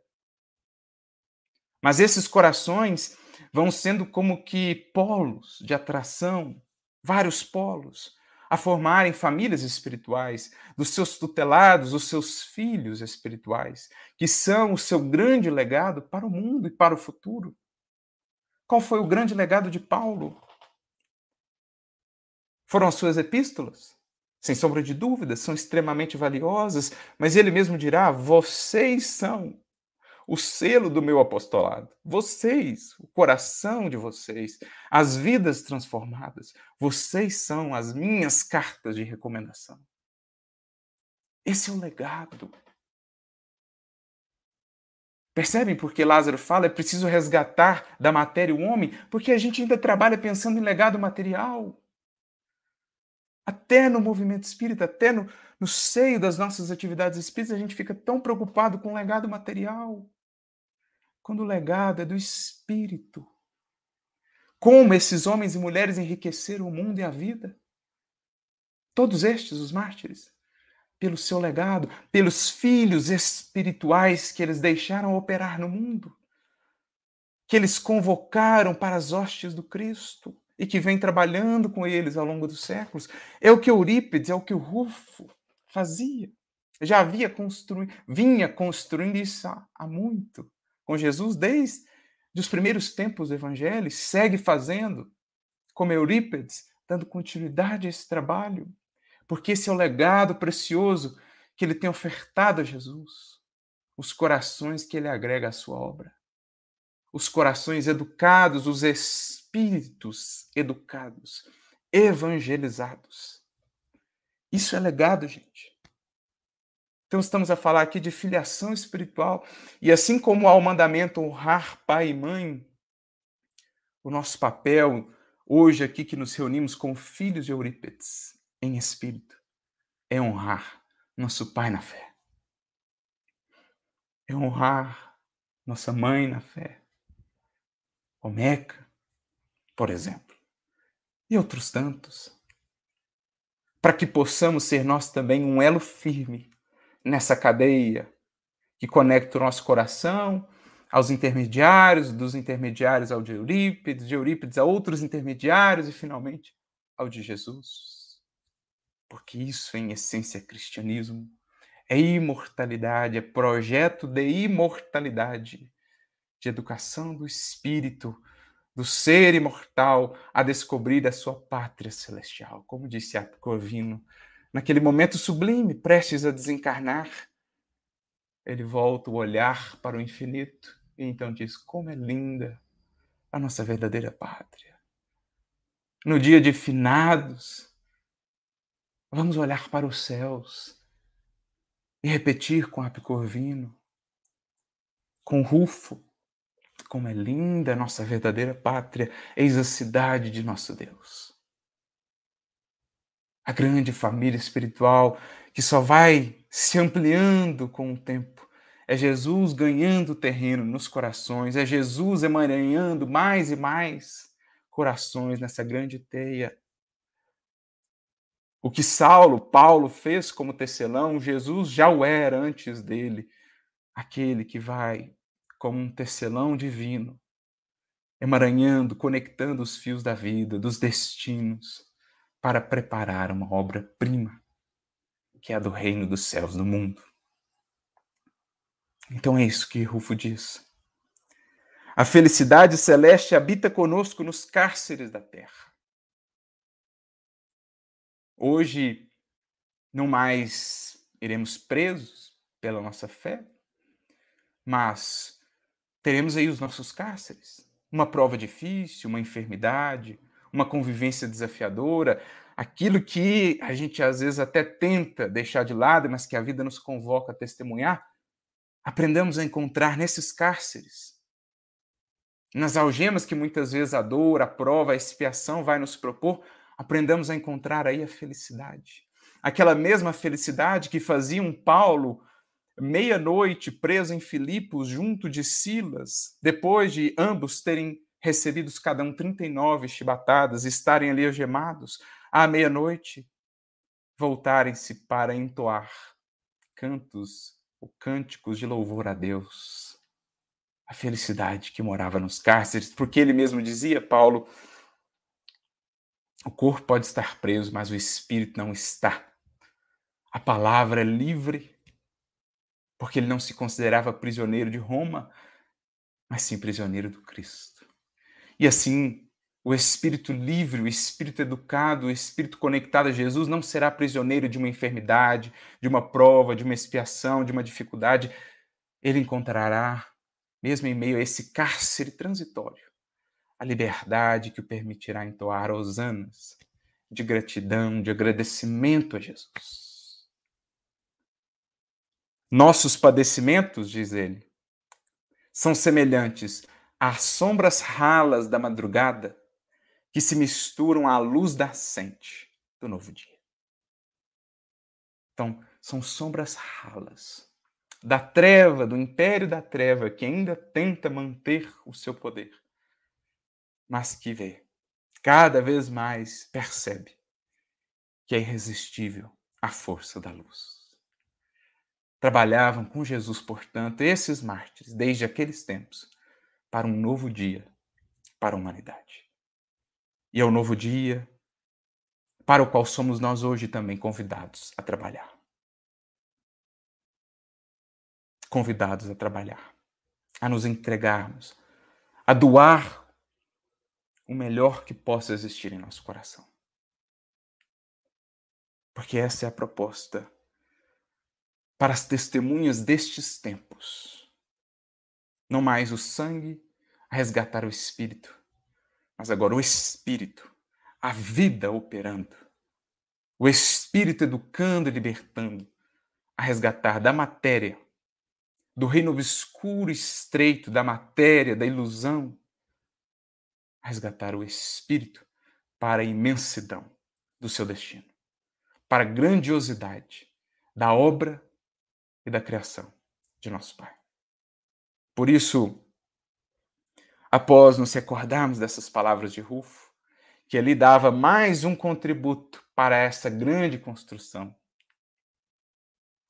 Mas esses corações vão sendo como que polos de atração, vários polos, a formarem famílias espirituais, dos seus tutelados, os seus filhos espirituais, que são o seu grande legado para o mundo e para o futuro. Qual foi o grande legado de Paulo? Foram as suas epístolas? Sem sombra de dúvida, são extremamente valiosas, mas ele mesmo dirá: vocês são o selo do meu apostolado. Vocês, o coração de vocês, as vidas transformadas, vocês são as minhas cartas de recomendação. Esse é o legado. Percebem porque Lázaro fala é preciso resgatar da matéria o homem? Porque a gente ainda trabalha pensando em legado material. Até no movimento espírita, até no, no seio das nossas atividades espíritas, a gente fica tão preocupado com o legado material quando o legado é do Espírito. Como esses homens e mulheres enriqueceram o mundo e a vida? Todos estes, os mártires, pelo seu legado, pelos filhos espirituais que eles deixaram operar no mundo, que eles convocaram para as hostes do Cristo e que vem trabalhando com eles ao longo dos séculos. É o que Eurípides, é o que o Rufo fazia. Já havia construído, vinha construindo isso há, muito com Jesus desde os primeiros tempos do Evangelho, segue fazendo, como Eurípides, dando continuidade a esse trabalho, porque esse é o legado precioso que ele tem ofertado a Jesus, os corações que ele agrega à sua obra, os corações educados, os espíritos educados, evangelizados. Isso é legado, gente. Então, estamos a falar aqui de filiação espiritual. E assim como há o mandamento honrar pai e mãe, o nosso papel hoje aqui que nos reunimos com filhos de Eurípides em espírito é honrar nosso pai na fé. É honrar nossa mãe na fé. Omeca, por exemplo. E outros tantos. Para que possamos ser nós também um elo firme nessa cadeia que conecta o nosso coração aos intermediários, dos intermediários ao de Eurípides, de Eurípides a outros intermediários e finalmente ao de Jesus. Porque isso, em essência, é cristianismo. É imortalidade, é projeto de imortalidade, de educação do espírito, do ser imortal a descobrir a sua pátria celestial. Como disse a Corvino, naquele momento sublime, prestes a desencarnar, ele volta o olhar para o infinito e então diz: Como é linda a nossa verdadeira pátria. No dia de finados, vamos olhar para os céus e repetir com Apicorvino, com Rufo, como é linda a nossa verdadeira pátria, eis a cidade de nosso Deus. a grande família espiritual que só vai se ampliando com o tempo. É Jesus ganhando terreno nos corações, é Jesus emaranhando mais e mais corações nessa grande teia. O que Saulo, Paulo fez como tecelão, Jesus já o era antes dele, aquele que vai como um tecelão divino, emaranhando, conectando os fios da vida, dos destinos, para preparar uma obra-prima, que é a do reino dos céus no mundo. Então é isso que Rufo diz. A felicidade celeste habita conosco nos cárceres da terra. Hoje, não mais iremos presos pela nossa fé, mas teremos aí os nossos cárceres. Uma prova difícil, uma enfermidade, uma convivência desafiadora, aquilo que a gente às vezes até tenta deixar de lado, mas que a vida nos convoca a testemunhar, aprendamos a encontrar nesses cárceres, nas algemas que muitas vezes a dor, a prova, a expiação vai nos propor, aprendamos a encontrar aí a felicidade. Aquela mesma felicidade que fazia um Paulo meia-noite preso em Filipos junto de Silas, depois de ambos terem recebidos cada um 39 chibatadas, estarem ali algemados, à meia-noite, voltarem-se para entoar cantos ou cânticos de louvor a Deus. A felicidade que morava nos cárceres, porque ele mesmo dizia, Paulo, o corpo pode estar preso, mas o espírito não está. A palavra é livre, porque ele não se considerava prisioneiro de Roma, mas sim prisioneiro do Cristo. E assim, o espírito livre, o espírito educado, o espírito conectado a Jesus não será prisioneiro de uma enfermidade, de uma prova, de uma expiação, de uma dificuldade. Ele encontrará, mesmo em meio a esse cárcere transitório, a liberdade que o permitirá entoar hosanas de gratidão, de agradecimento a Jesus. Nossos padecimentos, diz ele, são semelhantes as sombras ralas da madrugada que se misturam à luz nascente do novo dia. Então, são sombras ralas da treva, do império da treva, que ainda tenta manter o seu poder, mas que vê, cada vez mais percebe que é irresistível a força da luz. Trabalhavam com Jesus, portanto, esses mártires, desde aqueles tempos, para um novo dia para a humanidade. E é o novo dia para o qual somos nós hoje também convidados a trabalhar. Convidados a trabalhar, a nos entregarmos, a doar o melhor que possa existir em nosso coração. Porque essa é a proposta para as testemunhas destes tempos não mais o sangue a resgatar o espírito, mas agora o espírito, a vida operando. O espírito educando e libertando, a resgatar da matéria, do reino obscuro e estreito da matéria, da ilusão, resgatar o espírito para a imensidão do seu destino, para a grandiosidade da obra e da criação de nosso Pai. Por isso, após nos recordarmos dessas palavras de Rufo, que ele dava mais um contributo para essa grande construção,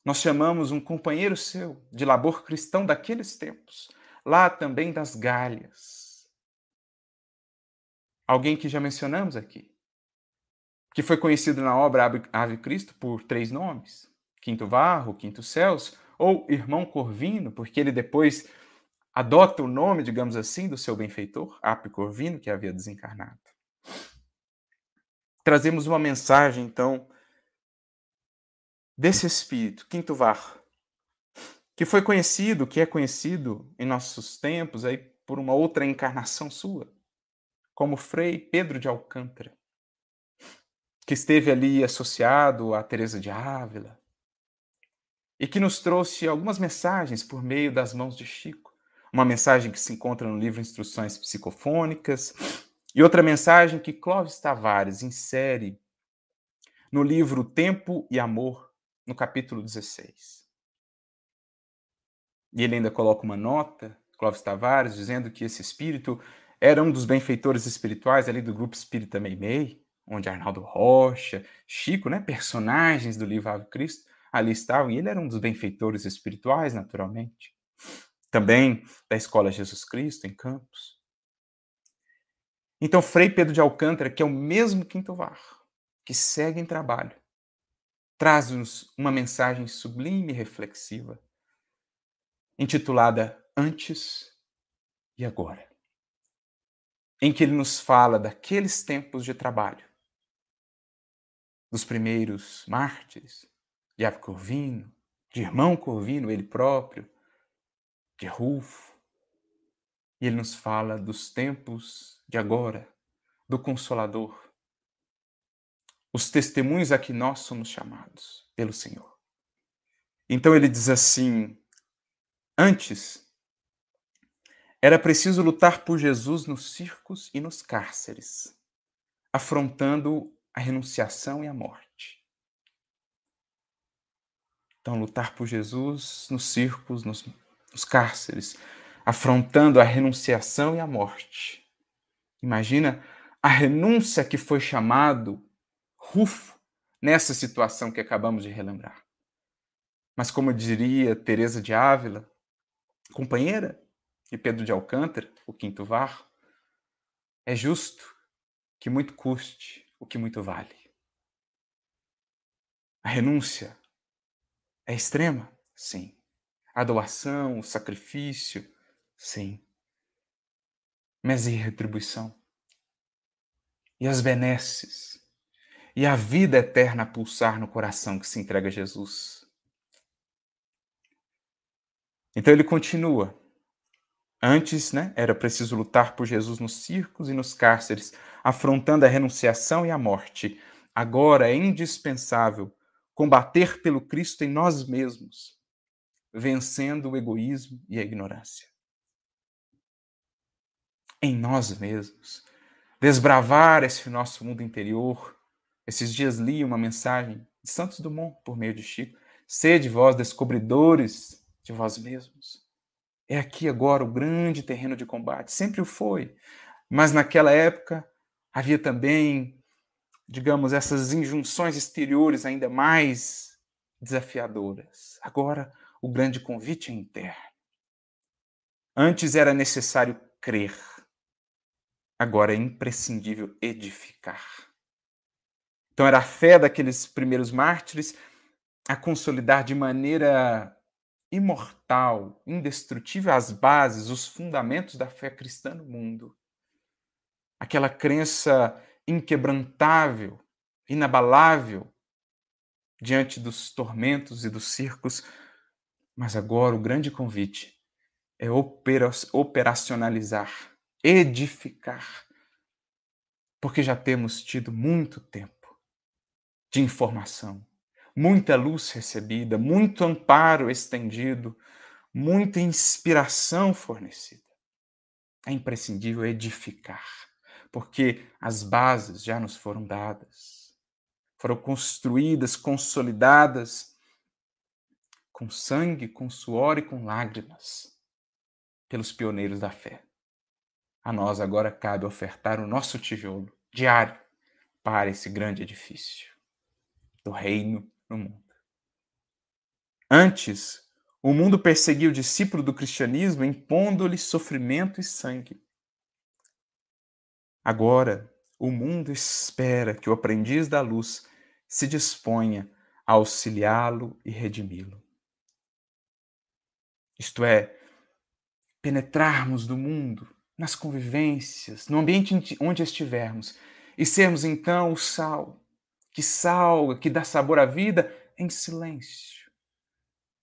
nós chamamos um companheiro seu de labor cristão daqueles tempos, lá também das Galhas. Alguém que já mencionamos aqui, que foi conhecido na obra Ave Cristo por três nomes: Quinto Varro, Quinto Céus, ou Irmão Corvino, porque ele depois adota o nome, digamos assim, do seu benfeitor, Ape Corvino, que havia desencarnado. Trazemos uma mensagem, então, desse espírito, Quinto Var, que foi conhecido, que é conhecido em nossos tempos aí por uma outra encarnação sua, como Frei Pedro de Alcântara, que esteve ali associado a Teresa de Ávila e que nos trouxe algumas mensagens por meio das mãos de Chico uma mensagem que se encontra no livro Instruções Psicofônicas, e outra mensagem que Clóvis Tavares insere no livro Tempo e Amor, no capítulo 16. E ele ainda coloca uma nota, Clóvis Tavares, dizendo que esse espírito era um dos benfeitores espirituais ali do grupo Espírita Meimei, onde Arnaldo Rocha, Chico, né, personagens do livro Ave Cristo, ali estavam, e ele era um dos benfeitores espirituais, naturalmente. Também da Escola Jesus Cristo, em Campos. Então, Frei Pedro de Alcântara, que é o mesmo Quinto Var, que segue em trabalho, traz-nos uma mensagem sublime e reflexiva, intitulada Antes e Agora, em que ele nos fala daqueles tempos de trabalho, dos primeiros mártires, de Ave Corvino, de irmão Corvino, ele próprio, de Rufo. E ele nos fala dos tempos de agora, do Consolador, os testemunhos a que nós somos chamados pelo Senhor. Então ele diz assim: antes era preciso lutar por Jesus nos circos e nos cárceres, afrontando a renunciação e a morte. Então, lutar por Jesus nos circos, nos, nos cárceres, afrontando a renunciação e a morte. Imagina a renúncia que foi chamado Rufo nessa situação que acabamos de relembrar. Mas como diria Teresa de Ávila, companheira de Pedro de Alcântara, o quinto var, é justo que muito custe o que muito vale. A renúncia é extrema? Sim. A doação, o sacrifício? Sim. Mas e a retribuição? E as benesses? E a vida eterna a pulsar no coração que se entrega a Jesus? Então ele continua. Antes, né, era preciso lutar por Jesus nos circos e nos cárceres, afrontando a renunciação e a morte. Agora é indispensável combater pelo Cristo em nós mesmos, vencendo o egoísmo e a ignorância. Em nós mesmos. Desbravar esse nosso mundo interior. Esses dias li uma mensagem de Santos Dumont por meio de Chico. Sede vós descobridores de vós mesmos. É aqui agora o grande terreno de combate. Sempre o foi. Mas naquela época havia também digamos, essas injunções exteriores ainda mais desafiadoras. Agora, o grande convite é interno. Antes era necessário crer, agora é imprescindível edificar. Então, era a fé daqueles primeiros mártires a consolidar de maneira imortal, indestrutível as bases, os fundamentos da fé cristã no mundo. Aquela crença inquebrantável, inabalável diante dos tormentos e dos circos. Mas agora o grande convite é operacionalizar, edificar, porque já temos tido muito tempo de informação, muita luz recebida, muito amparo estendido, muita inspiração fornecida. É imprescindível edificar porque as bases já nos foram dadas, foram construídas, consolidadas com sangue, com suor e com lágrimas pelos pioneiros da fé. A nós agora cabe ofertar o nosso tijolo diário para esse grande edifício do reino no mundo. Antes, o mundo perseguia o discípulo do cristianismo impondo-lhe sofrimento e sangue. Agora, o mundo espera que o aprendiz da luz se disponha a auxiliá-lo e redimi-lo. Isto é, penetrarmos no mundo, nas convivências, no ambiente onde estivermos, e sermos então o sal, que salga, que dá sabor à vida em silêncio,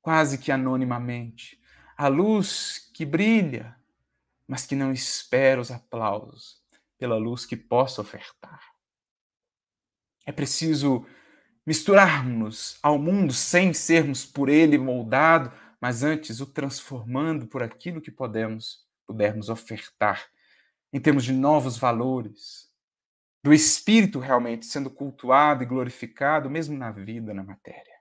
quase que anonimamente, a luz que brilha, mas que não espera os aplausos, pela luz que possa ofertar. É preciso misturarmos ao mundo sem sermos por ele moldado, mas antes o transformando por aquilo que podemos, pudermos ofertar em termos de novos valores, do espírito realmente sendo cultuado e glorificado, mesmo na vida, na matéria.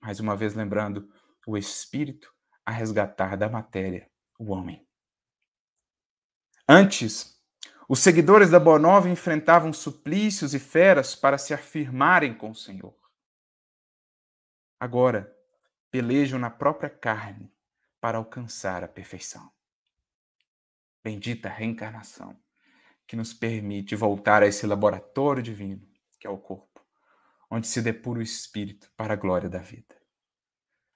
Mais uma vez lembrando, o espírito a resgatar da matéria o homem. Antes, os seguidores da Boa Nova enfrentavam suplícios e feras para se afirmarem com o Senhor. Agora, pelejam na própria carne para alcançar a perfeição. Bendita reencarnação que nos permite voltar a esse laboratório divino, que é o corpo, onde se depura o espírito para a glória da vida.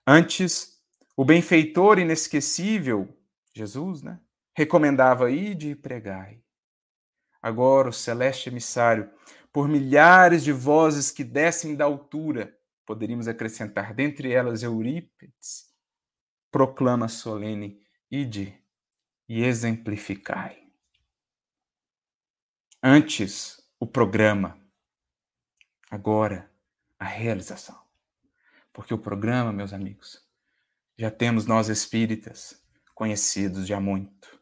Antes, o benfeitor inesquecível, Jesus, né, recomendava ide e pregai. Agora o celeste emissário, por milhares de vozes que descem da altura, poderíamos acrescentar dentre elas Eurípides, proclama solene ide e exemplificai. Antes, o programa. Agora, a realização. Porque o programa, meus amigos, já temos nós espíritas conhecidos já muito.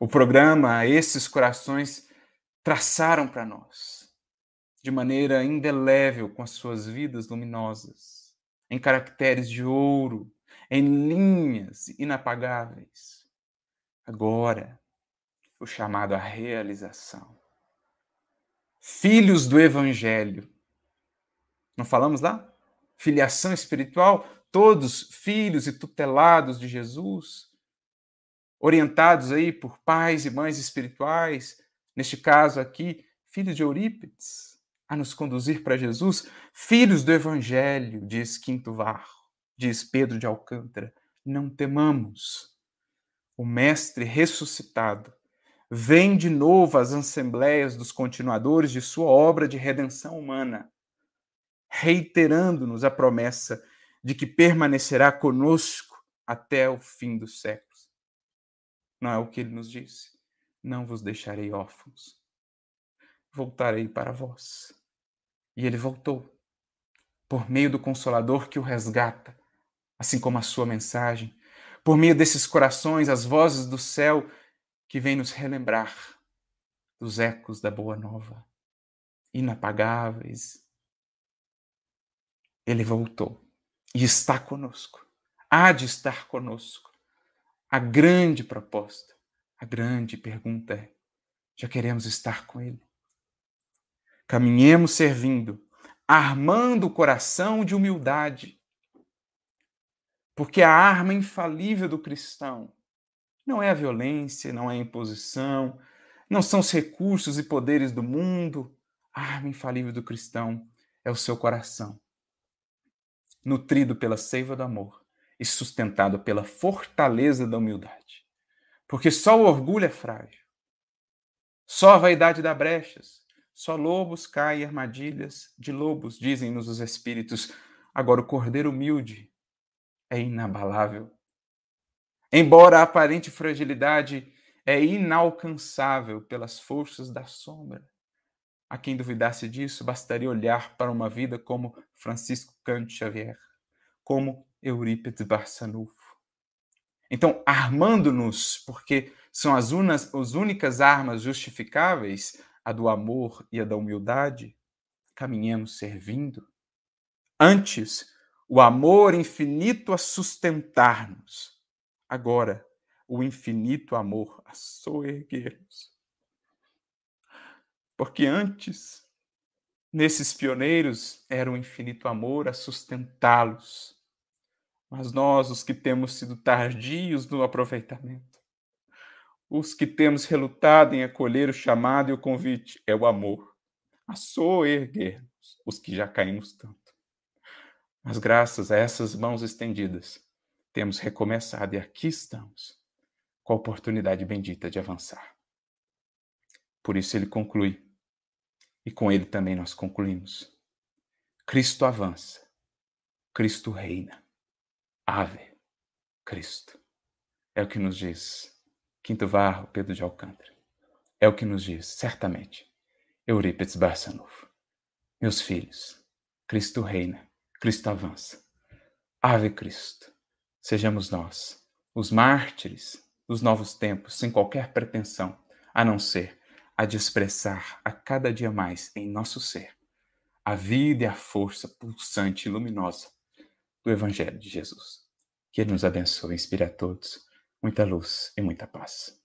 O programa, esses corações traçaram para nós, de maneira indelével, com as suas vidas luminosas, em caracteres de ouro, em linhas inapagáveis. Agora, o chamado à realização filhos do Evangelho. Não falamos lá? Filiação espiritual, todos filhos e tutelados de Jesus, orientados aí por pais e mães espirituais, neste caso aqui, filhos de Eurípides, a nos conduzir para Jesus, filhos do Evangelho, diz Quinto Varro, diz Pedro de Alcântara, não temamos. O Mestre ressuscitado vem de novo às assembleias dos continuadores de sua obra de redenção humana, reiterando-nos a promessa de que permanecerá conosco até o fim dos séculos. Não é o que ele nos disse? Não vos deixarei órfãos. Voltarei para vós. E ele voltou, por meio do Consolador que o resgata, assim como a sua mensagem, por meio desses corações, as vozes do céu que vem nos relembrar dos ecos da Boa Nova, inapagáveis. Ele voltou e está conosco, há de estar conosco. A grande proposta, a grande pergunta é: já queremos estar com Ele? Caminhemos servindo, armando o coração de humildade, porque a arma infalível do cristão não é a violência, não é a imposição, não são os recursos e poderes do mundo. A arma infalível do cristão é o seu coração, nutrido pela seiva do amor e sustentado pela fortaleza da humildade. Porque só o orgulho é frágil, só a vaidade dá brechas, só lobos caem armadilhas de lobos, dizem-nos os espíritos. Agora, o cordeiro humilde é inabalável Embora a aparente fragilidade é inalcançável pelas forças da sombra. A quem duvidasse disso, bastaria olhar para uma vida como Francisco Cândido Xavier, como Eurípides Barçanufo. Então, armando-nos, porque são as, unas, as únicas armas justificáveis, a do amor e a da humildade, caminhemos servindo. Antes, o amor infinito a sustentar-nos agora o infinito amor a soerguer-nos. Porque antes, nesses pioneiros, era o infinito amor a sustentá-los. Mas nós, os que temos sido tardios no aproveitamento, os que temos relutado em acolher o chamado e o convite, é o amor a soerguer-nos, os que já caímos tanto. Mas graças a essas mãos estendidas, temos recomeçado e aqui estamos, com a oportunidade bendita de avançar. Por isso ele conclui, e com ele também nós concluímos. Cristo avança, Cristo reina. Ave, Cristo. É o que nos diz Quinto Varro, Pedro de Alcântara. É o que nos diz, certamente, Eurípides Barçanufo. Meus filhos, Cristo reina, Cristo avança. Ave Cristo. Sejamos nós, os mártires dos novos tempos, sem qualquer pretensão, a não ser a de expressar a cada dia mais em nosso ser a vida e a força pulsante e luminosa do Evangelho de Jesus. Que Ele nos abençoe e inspire a todos muita luz e muita paz.